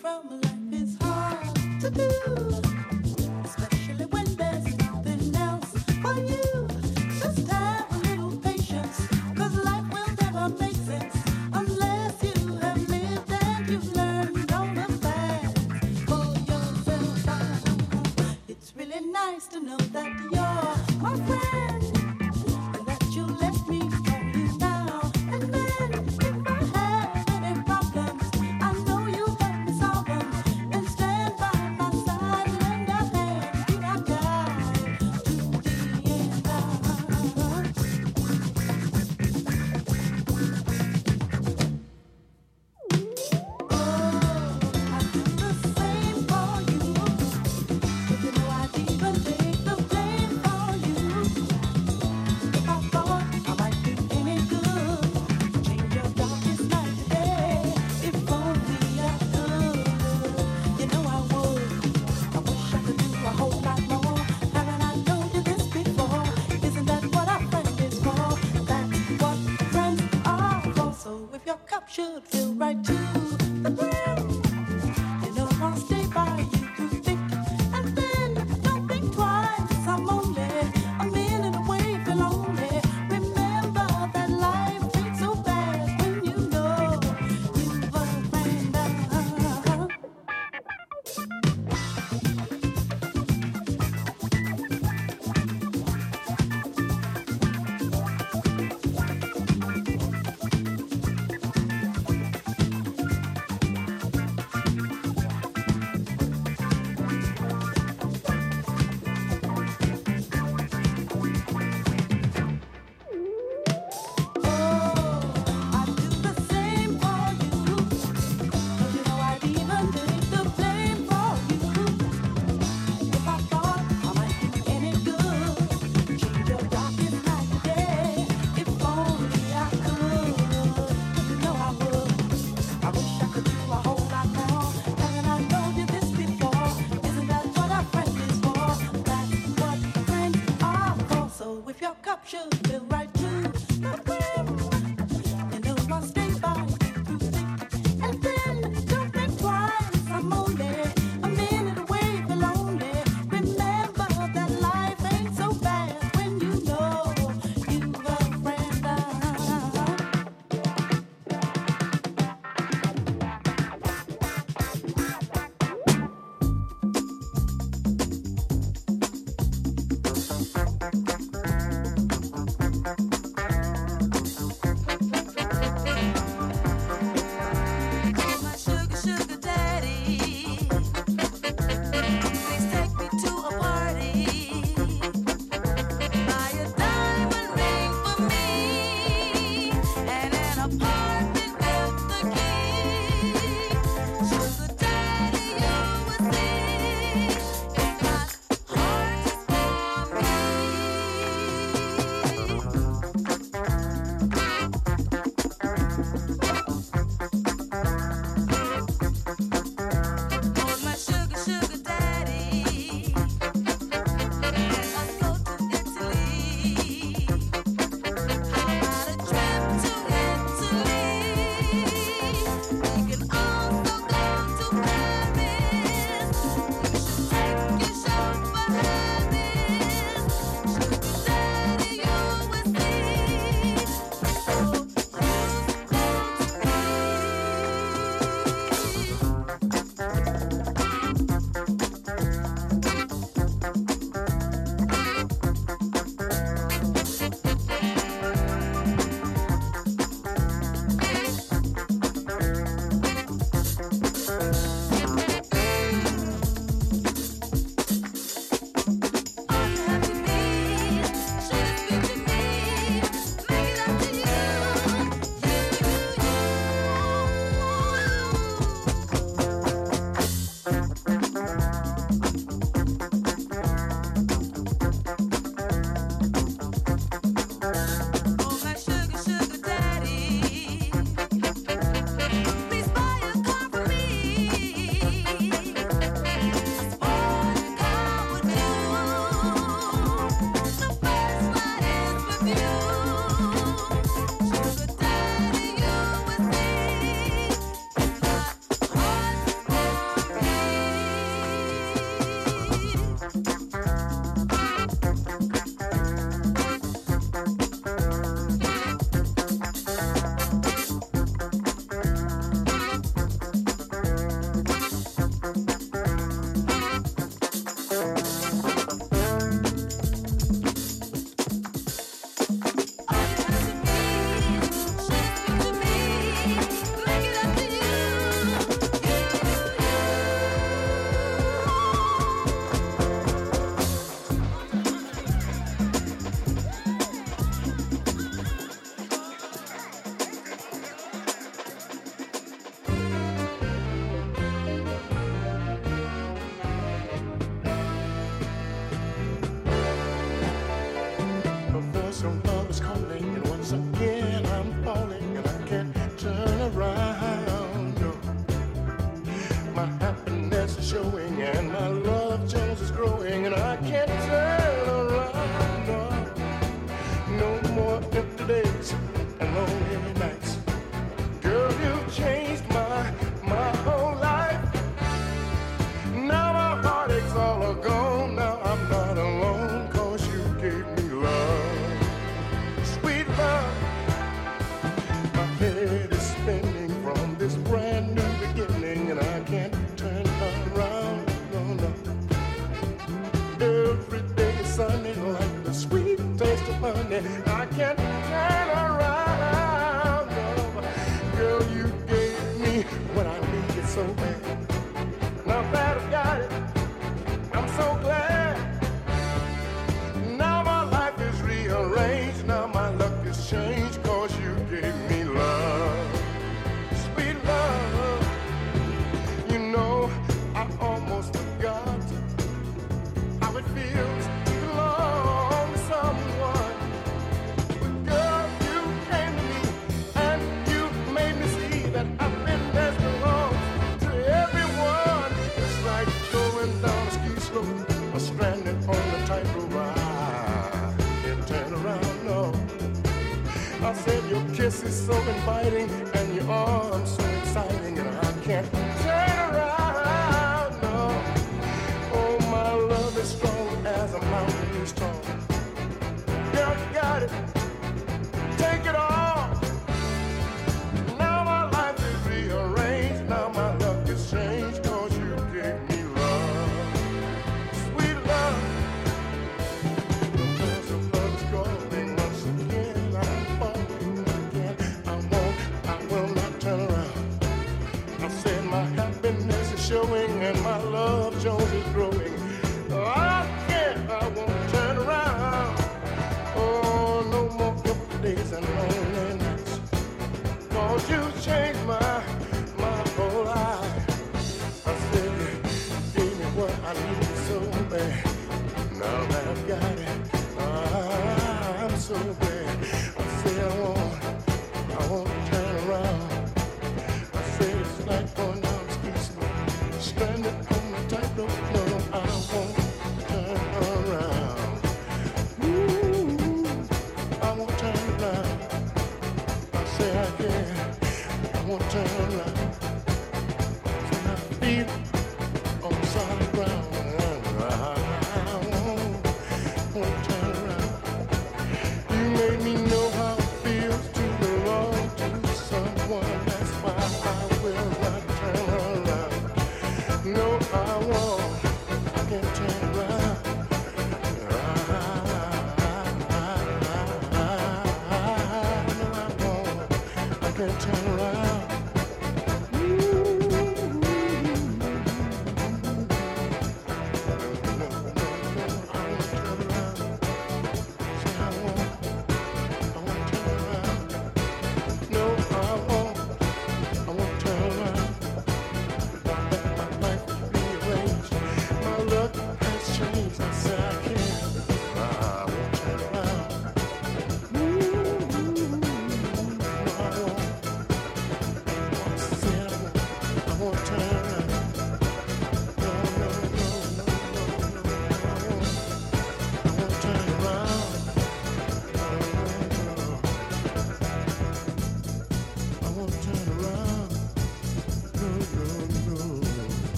from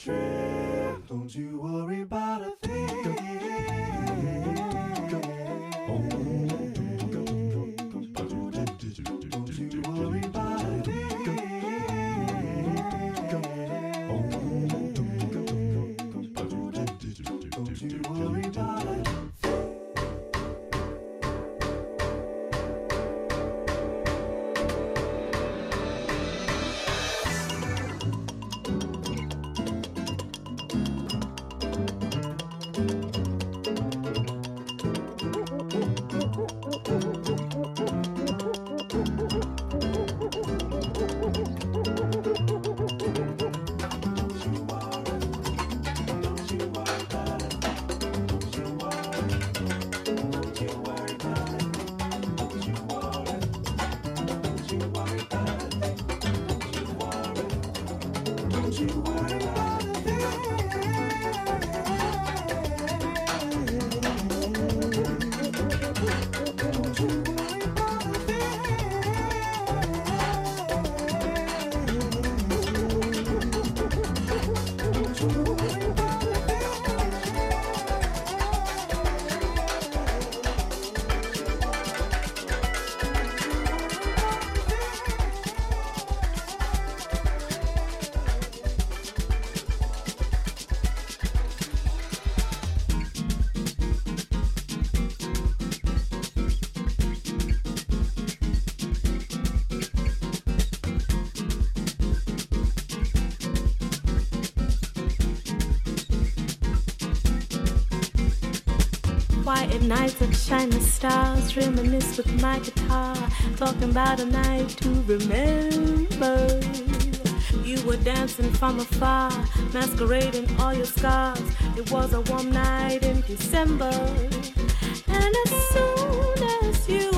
children. nights like shining stars, reminisce with my guitar, talking about a night to remember. You were dancing from afar, masquerading all your scars. It was a warm night in December, and as soon as you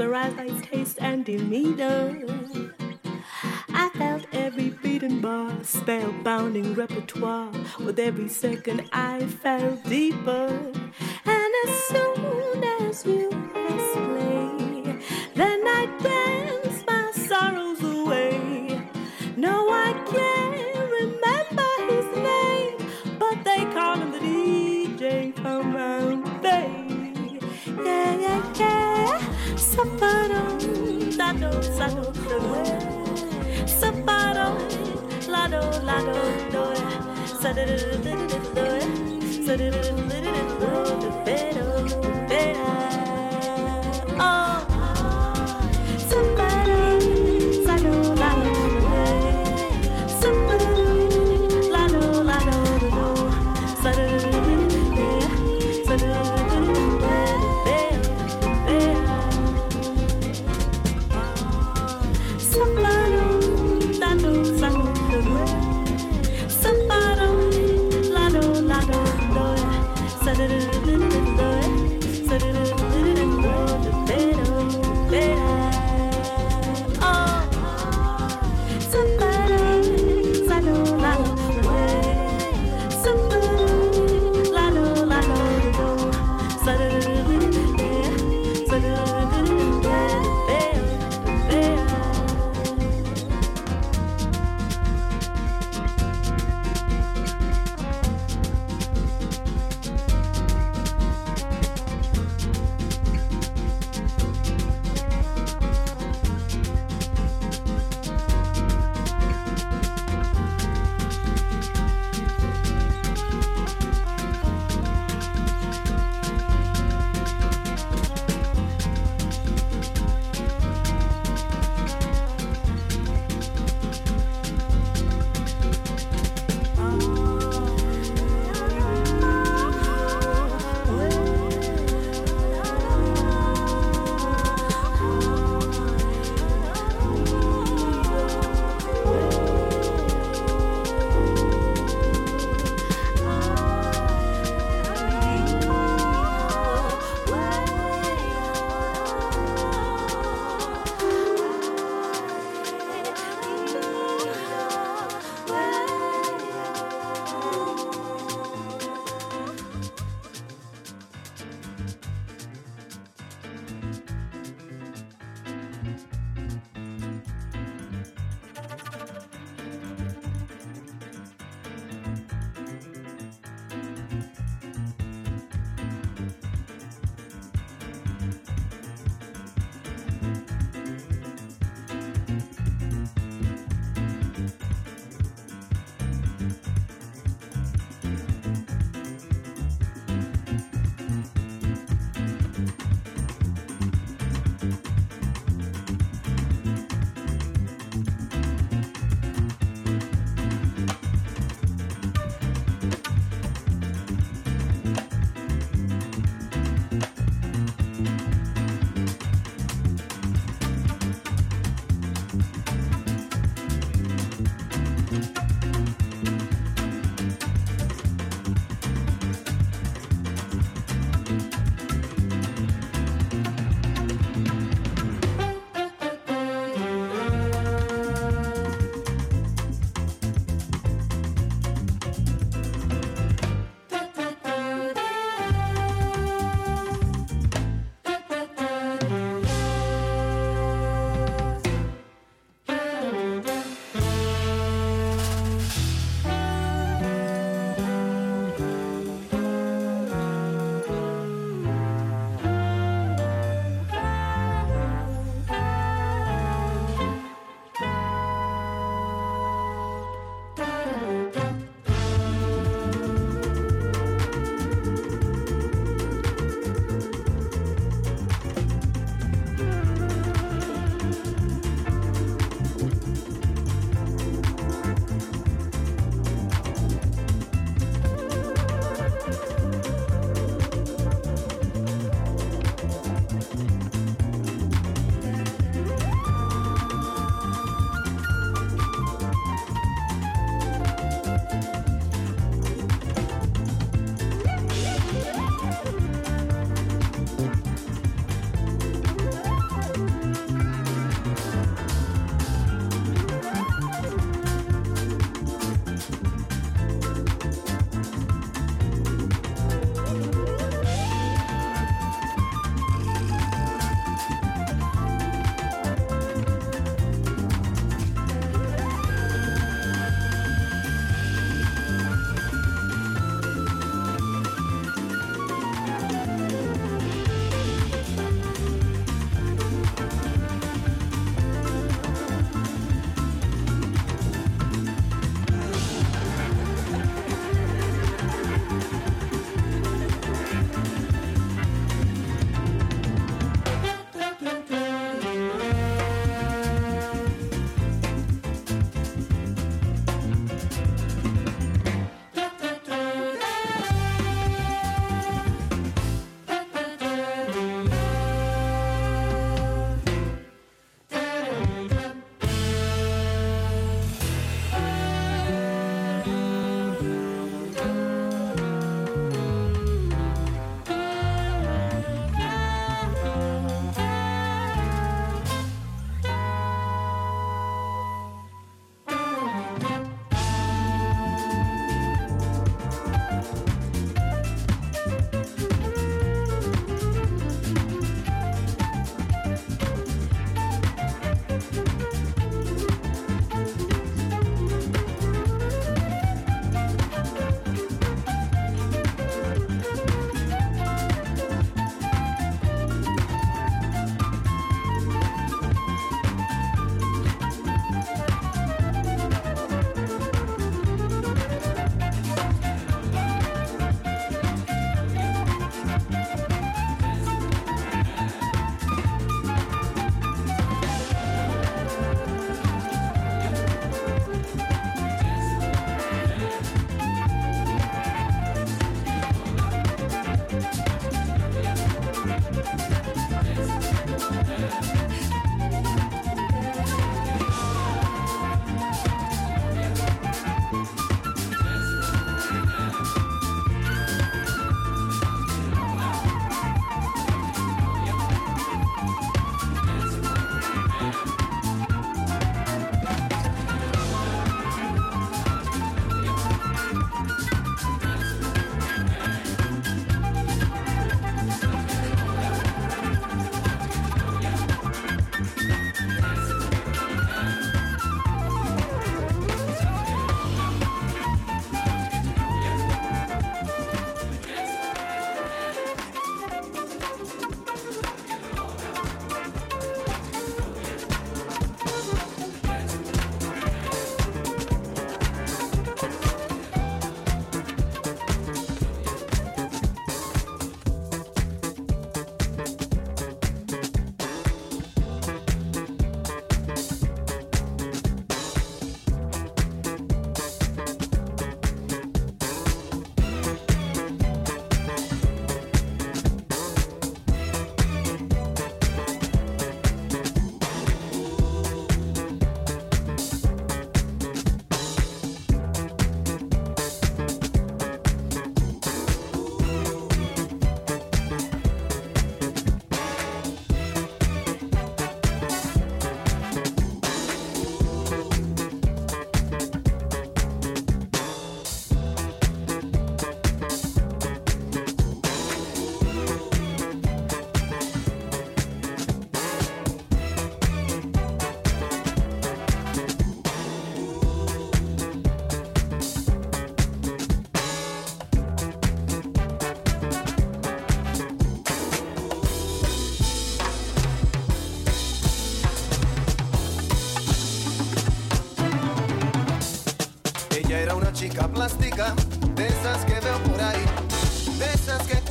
mesmerized by his taste and demeanor. I felt every beating bar, spellbounding repertoire. With every second, I fell deeper. And as soon as you lado, lado, do, sa da da da da da do, sa da da da da da do, pero,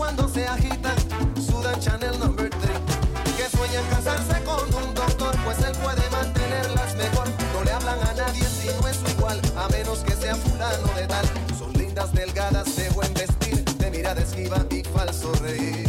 cuando se agitan, sudan Chanel number 3. Que sueñan casarse con un doctor, pues él puede mantenerlas mejor. No le hablan a nadie si no es su igual, a menos que sea fulano de tal. Son lindas, delgadas, de buen vestir, de mirada esquiva y falso reír.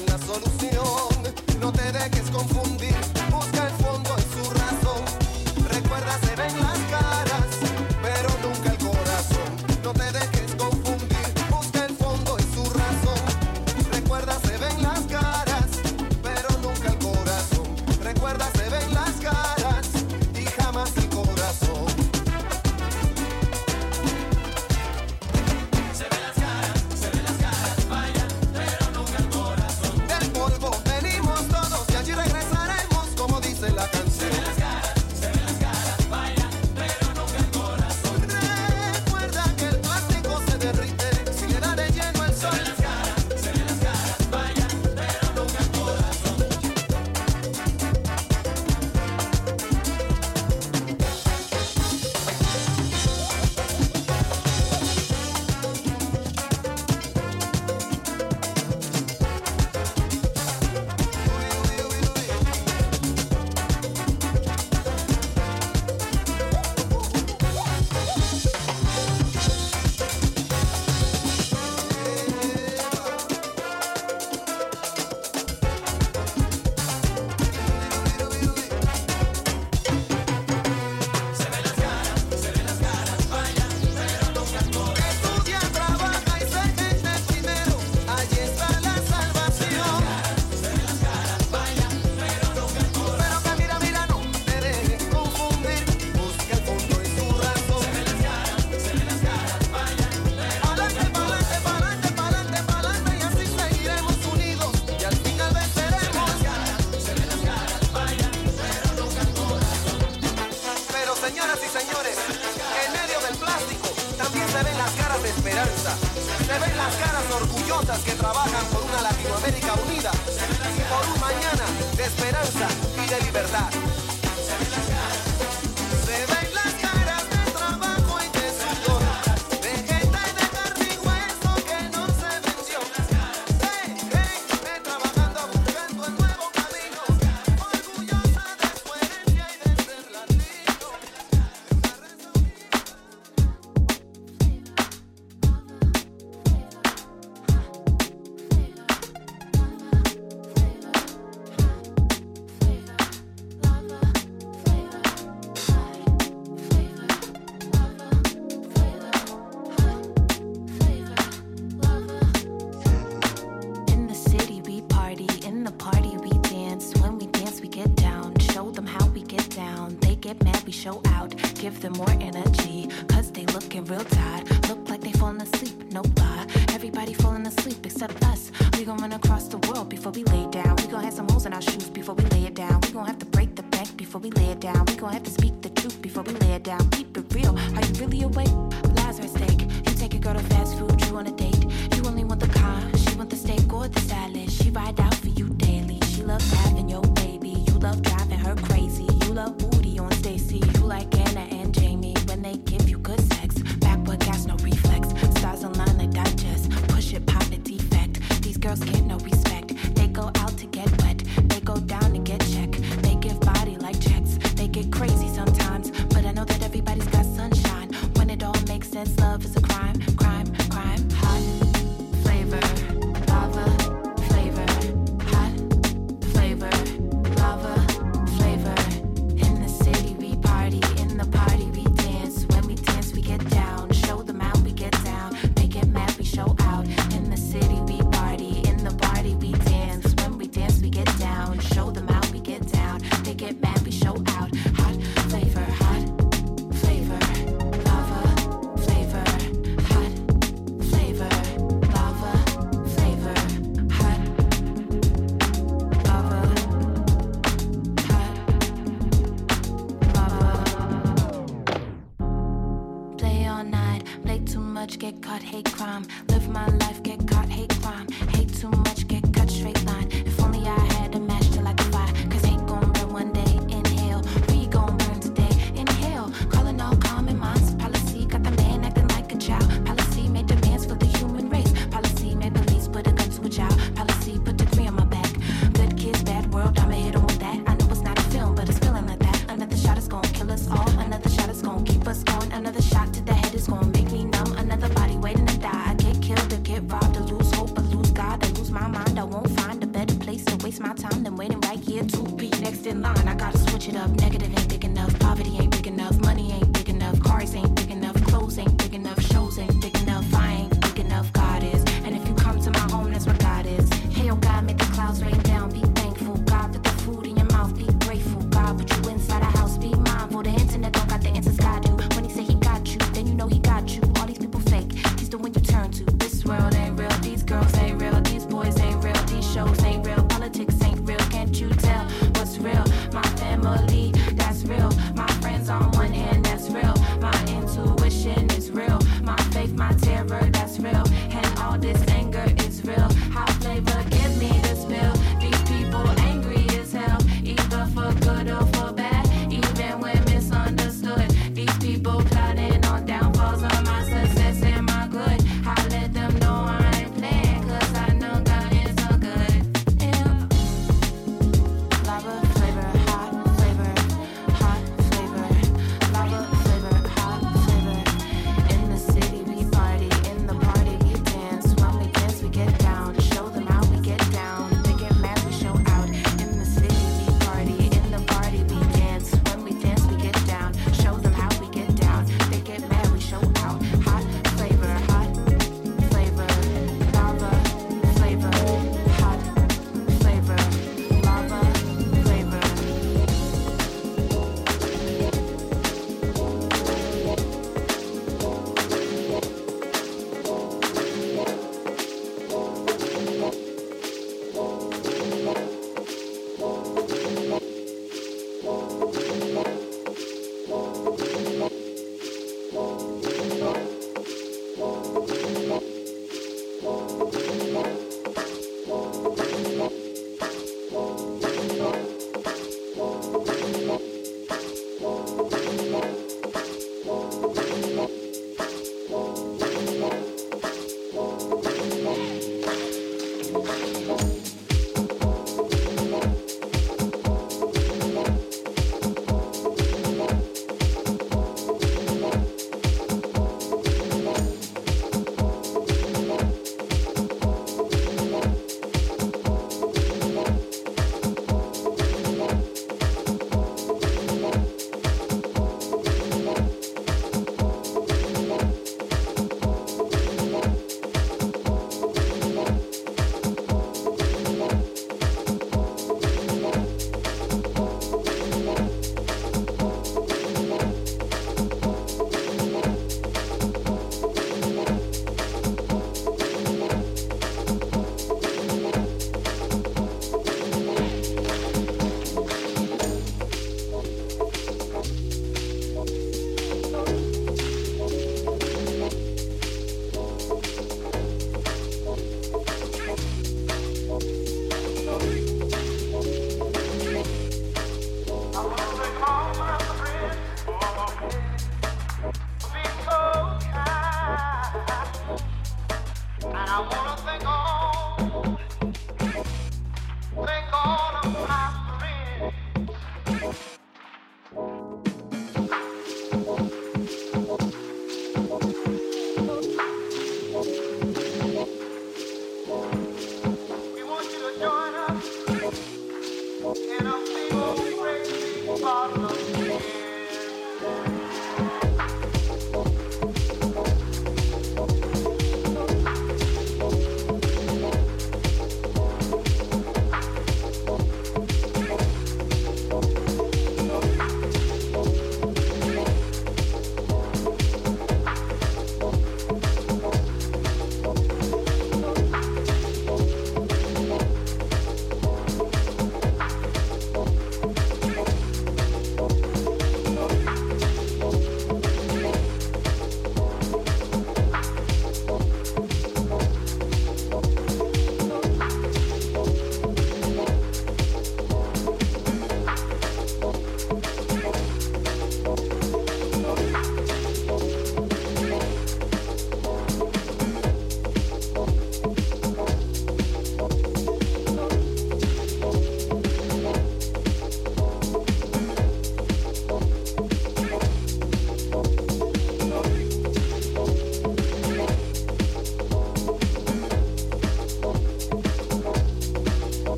una solución. No te dejes confundir.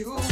Out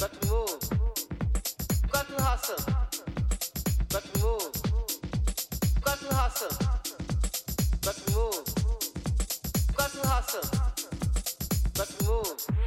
But move, got to hustle, got move, got to hustle, got move, got to hustle, got move.